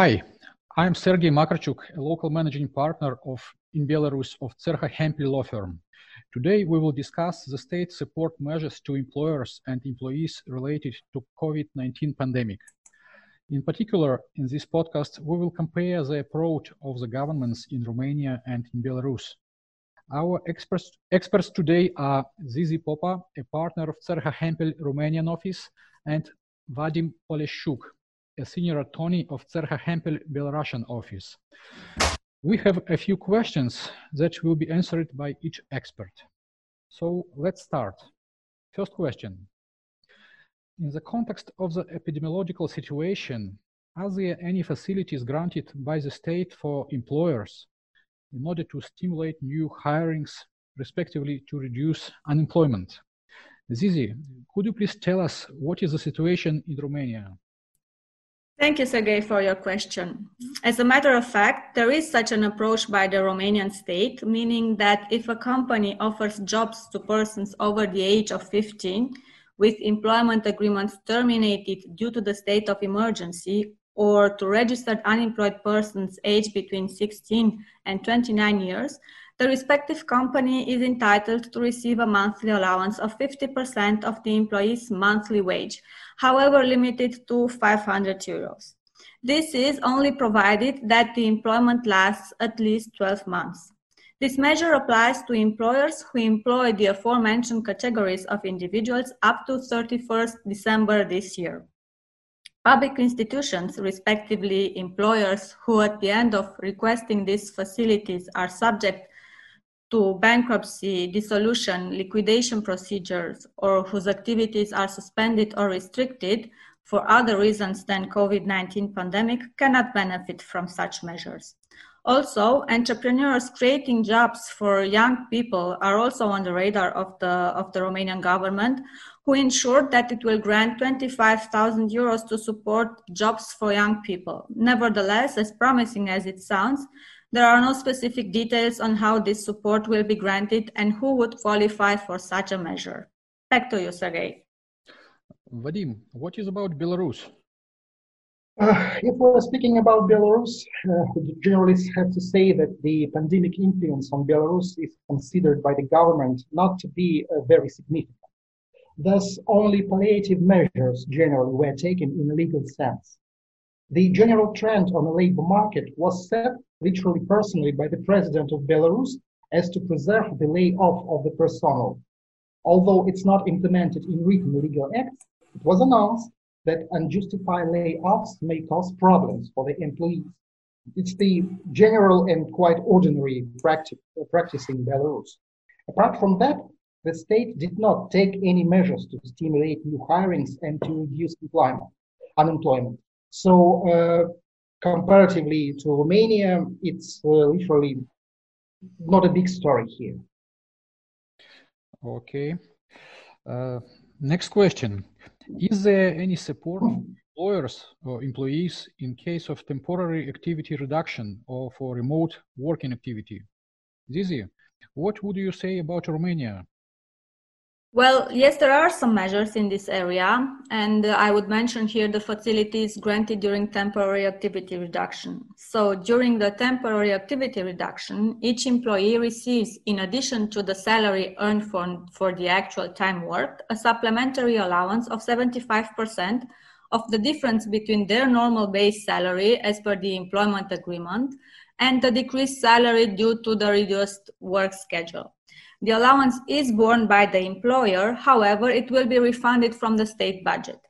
Hi, I'm Sergey Makarchuk, a local managing partner of in Belarus of Cerha Hempel law firm. Today, we will discuss the state support measures to employers and employees related to COVID-19 pandemic. In particular, in this podcast, we will compare the approach of the governments in Romania and in Belarus. Our experts, experts today are Zizi Popa, a partner of Cerha Hempel Romanian office, and Vadim Poleshchuk, a senior attorney of Cerha Hempel Belarusian office. We have a few questions that will be answered by each expert. So let's start. First question. In the context of the epidemiological situation, are there any facilities granted by the state for employers in order to stimulate new hirings, respectively to reduce unemployment? Zizi, could you please tell us what is the situation in Romania? Thank you, Sergey, for your question. As a matter of fact, there is such an approach by the Romanian state, meaning that if a company offers jobs to persons over the age of 15, with employment agreements terminated due to the state of emergency or to registered unemployed persons aged between 16 and 29 years, the respective company is entitled to receive a monthly allowance of 50% of the employee's monthly wage, however limited to 500 euros. This is only provided that the employment lasts at least 12 months. This measure applies to employers who employ the aforementioned categories of individuals up to 31st December this year. Public institutions, respectively employers who at the end of requesting these facilities are subject to bankruptcy, dissolution, liquidation procedures, or whose activities are suspended or restricted for other reasons than COVID-19 pandemic cannot benefit from such measures. Also, entrepreneurs creating jobs for young people are also on the radar of the, of the Romanian government, who ensured that it will grant 25,000 euros to support jobs for young people. Nevertheless, as promising as it sounds, there are no specific details on how this support will be granted and who would qualify for such a measure. Back to you, Sergey. Vadim, what is about Belarus? Uh, if we're speaking about Belarus, uh, the journalists have to say that the pandemic influence on Belarus is considered by the government not to be uh, very significant. Thus, only palliative measures generally were taken in a legal sense. The general trend on the labor market was set literally personally by the president of Belarus as to preserve the layoff of the personnel. Although it's not implemented in written legal acts, it was announced that unjustified layoffs may cause problems for the employees. It's the general and quite ordinary practice, practice in Belarus. Apart from that, the state did not take any measures to stimulate new hirings and to reduce employment, unemployment. So, uh, comparatively to Romania, it's uh, literally not a big story here. Okay. Uh, next question. Is there any support for employers or employees in case of temporary activity reduction or for remote working activity? Zizi, what would you say about Romania? Well, yes, there are some measures in this area, and uh, I would mention here the facilities granted during temporary activity reduction. So, during the temporary activity reduction, each employee receives, in addition to the salary earned for, for the actual time worked, a supplementary allowance of 75% of the difference between their normal base salary as per the employment agreement and the decreased salary due to the reduced work schedule. The allowance is borne by the employer, however, it will be refunded from the state budget.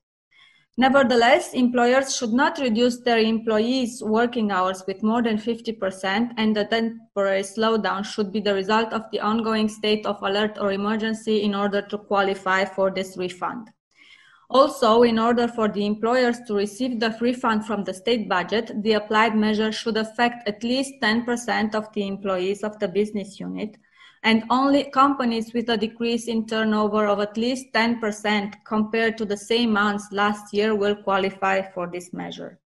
Nevertheless, employers should not reduce their employees' working hours with more than 50%, and the temporary slowdown should be the result of the ongoing state of alert or emergency in order to qualify for this refund. Also, in order for the employers to receive the refund from the state budget, the applied measure should affect at least 10% of the employees of the business unit, and only companies with a decrease in turnover of at least 10% compared to the same months last year will qualify for this measure.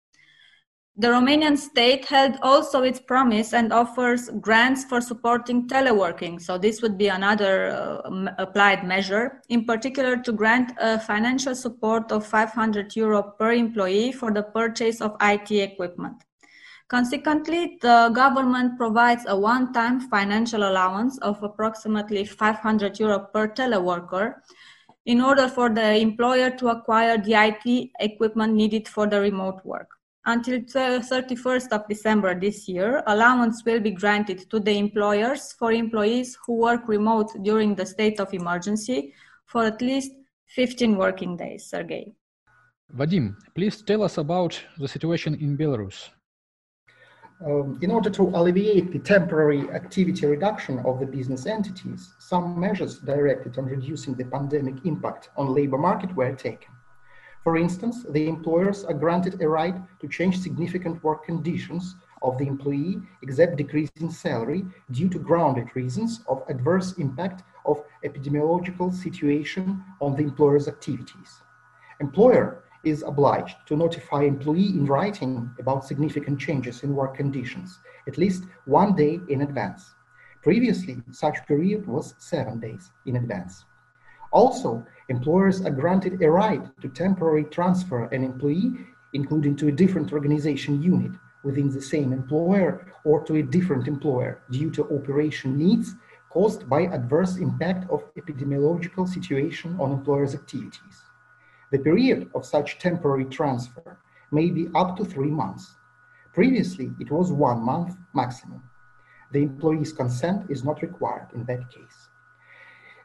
The Romanian state held also its promise and offers grants for supporting teleworking. So this would be another uh, applied measure, in particular to grant a financial support of 500 euro per employee for the purchase of IT equipment. Consequently, the government provides a one-time financial allowance of approximately 500 euro per teleworker in order for the employer to acquire the IT equipment needed for the remote work. Until 31st of December this year, allowance will be granted to the employers for employees who work remote during the state of emergency for at least 15 working days. Sergey. Vadim, please tell us about the situation in Belarus. Um, in order to alleviate the temporary activity reduction of the business entities, some measures directed on reducing the pandemic impact on labor market were taken. For instance, the employers are granted a right to change significant work conditions of the employee except decrease in salary due to grounded reasons of adverse impact of epidemiological situation on the employer's activities. Employer is obliged to notify employee in writing about significant changes in work conditions at least one day in advance. Previously, such period was seven days in advance. Also, employers are granted a right to temporarily transfer an employee, including to a different organization unit within the same employer or to a different employer due to operation needs caused by adverse impact of epidemiological situation on employer's activities. The period of such temporary transfer may be up to three months. Previously, it was one month maximum. The employee's consent is not required in that case.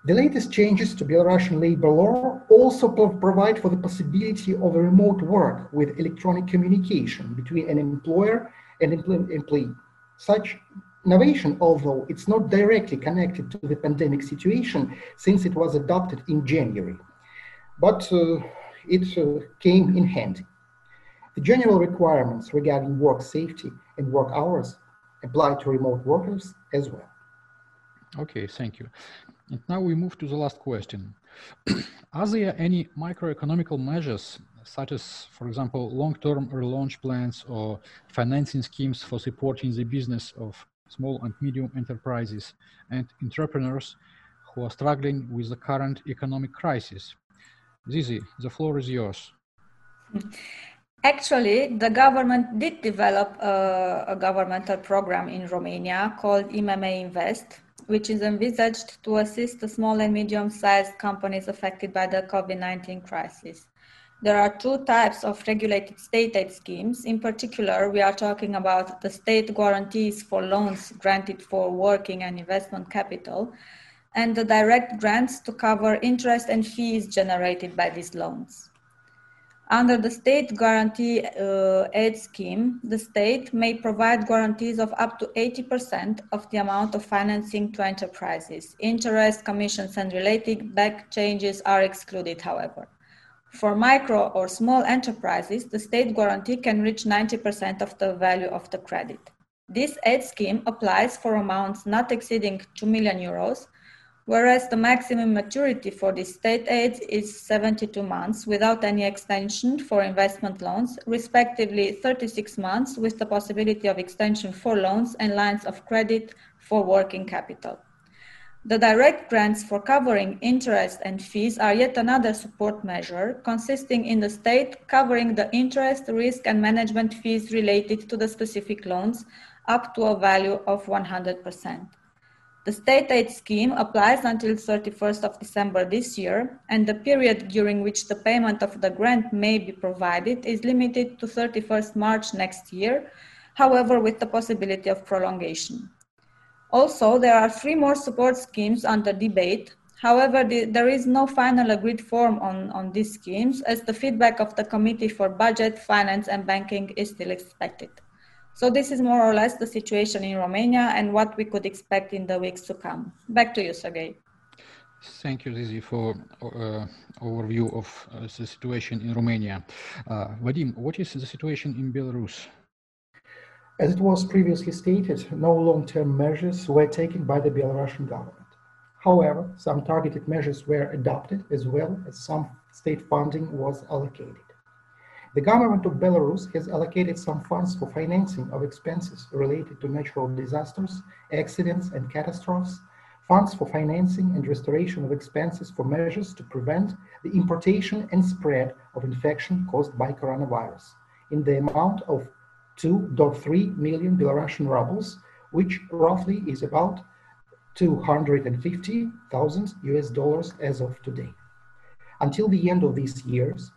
The latest changes to Belarusian labor law also provide for the possibility of a remote work with electronic communication between an employer and employee. Such innovation, although it's not directly connected to the pandemic situation since it was adopted in January, but uh, it uh, came in handy. The general requirements regarding work safety and work hours apply to remote workers as well. Okay, thank you. And now we move to the last question. Are there any microeconomical measures, such as, for example, long-term relaunch plans or financing schemes for supporting the business of small and medium enterprises and entrepreneurs who are struggling with the current economic crisis? Zizi, the floor is yours. Actually, the government did develop a, a governmental program in Romania called IMM Invest, which is envisaged to assist the small and medium-sized companies affected by the COVID-19 crisis. There are two types of regulated state aid schemes. In particular, we are talking about the state guarantees for loans granted for working and investment capital, and the direct grants to cover interest and fees generated by these loans. Under the state guarantee uh, aid scheme, the state may provide guarantees of up to 80% of the amount of financing to enterprises. Interest, commissions, and related back changes are excluded, however. For micro or small enterprises, the state guarantee can reach 90% of the value of the credit. This aid scheme applies for amounts not exceeding 2 million euros whereas the maximum maturity for the state aid is 72 months without any extension for investment loans, respectively 36 months with the possibility of extension for loans and lines of credit for working capital. The direct grants for covering interest and fees are yet another support measure, consisting in the state covering the interest, risk, and management fees related to the specific loans up to a value of 100%. The state aid scheme applies until 31st of December this year, and the period during which the payment of the grant may be provided is limited to 31st March next year, however, with the possibility of prolongation. Also, there are three more support schemes under debate. However, the, there is no final agreed form on, on these schemes, as the feedback of the Committee for Budget, Finance and Banking is still expected. So this is more or less the situation in Romania and what we could expect in the weeks to come. Back to you, Sergey. Thank you, Zizi, for uh, overview of uh, the situation in Romania. Uh, Vadim, what is the situation in Belarus? As it was previously stated, no long-term measures were taken by the Belarusian government. However, some targeted measures were adopted as well as some state funding was allocated. The government of Belarus has allocated some funds for financing of expenses related to natural disasters, accidents, and catastrophes, funds for financing and restoration of expenses for measures to prevent the importation and spread of infection caused by coronavirus in the amount of 2.3 million Belarusian rubles, which roughly is about 250,000 US dollars as of today. Until the end of these years,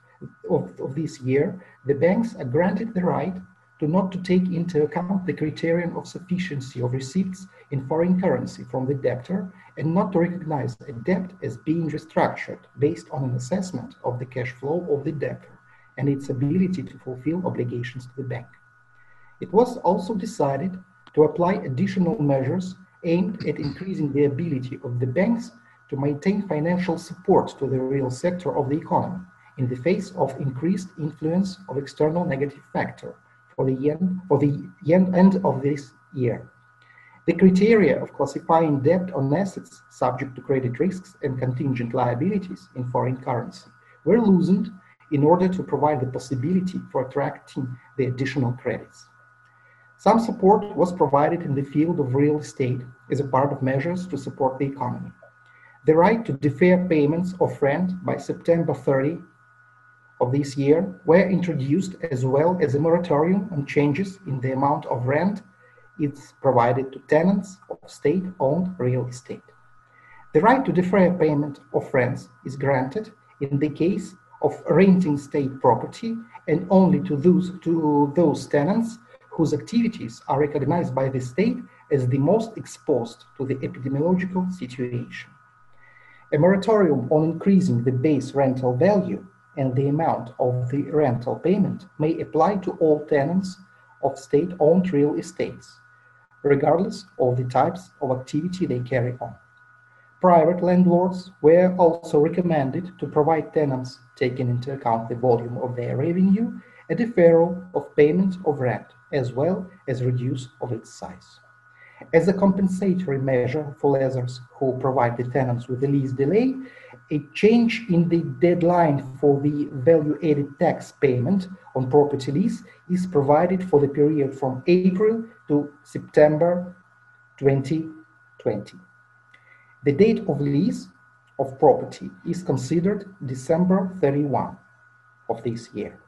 of, of this year, the banks are granted the right to not to take into account the criterion of sufficiency of receipts in foreign currency from the debtor and not to recognize a debt as being restructured based on an assessment of the cash flow of the debtor and its ability to fulfill obligations to the bank. It was also decided to apply additional measures aimed at increasing the ability of the banks to maintain financial support to the real sector of the economy in the face of increased influence of external negative factor for the end, for the end of this year. The criteria of classifying debt on assets subject to credit risks and contingent liabilities in foreign currency were loosened in order to provide the possibility for attracting the additional credits. Some support was provided in the field of real estate as a part of measures to support the economy. The right to defer payments of rent by September 30 of this year were introduced as well as a moratorium on changes in the amount of rent it's provided to tenants of state-owned real estate. The right to defer payment of rents is granted in the case of renting state property and only to those, to those tenants whose activities are recognized by the state as the most exposed to the epidemiological situation. A moratorium on increasing the base rental value and the amount of the rental payment may apply to all tenants of state-owned real estates, regardless of the types of activity they carry on. Private landlords were also recommended to provide tenants, taking into account the volume of their revenue, a deferral of payment of rent, as well as reduce of its size. As a compensatory measure for lessors who provide the tenants with the lease delay, a change in the deadline for the value-added tax payment on property lease is provided for the period from April to September 2020. The date of lease of property is considered December 31 of this year.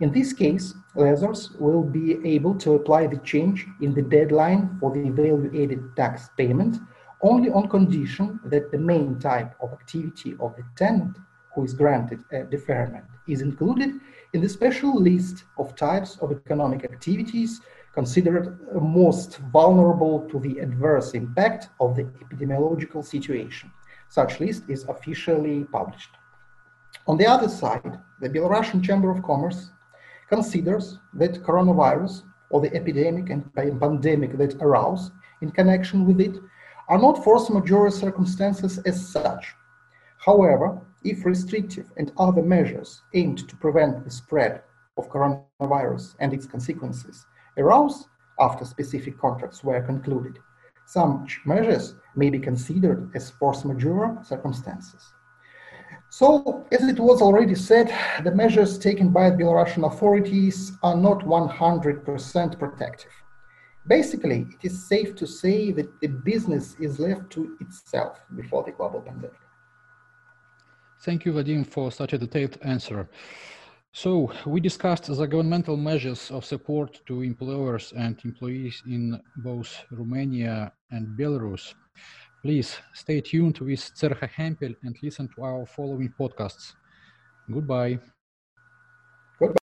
In this case, lessors will be able to apply the change in the deadline for the value-added tax payment only on condition that the main type of activity of the tenant who is granted a deferment is included in the special list of types of economic activities considered most vulnerable to the adverse impact of the epidemiological situation. Such list is officially published. On the other side, the Belarusian Chamber of Commerce considers that coronavirus or the epidemic and pandemic that arose in connection with it are not force majeure circumstances as such. However, if restrictive and other measures aimed to prevent the spread of coronavirus and its consequences arose after specific contracts were concluded, some measures may be considered as force majeure circumstances. So, as it was already said, the measures taken by the Belarusian authorities are not 100% protective. Basically, it is safe to say that the business is left to itself before the global pandemic. Thank you, Vadim, for such a detailed answer. So we discussed the governmental measures of support to employers and employees in both Romania and Belarus. Please stay tuned with Cerha Hempel and listen to our following podcasts. Goodbye.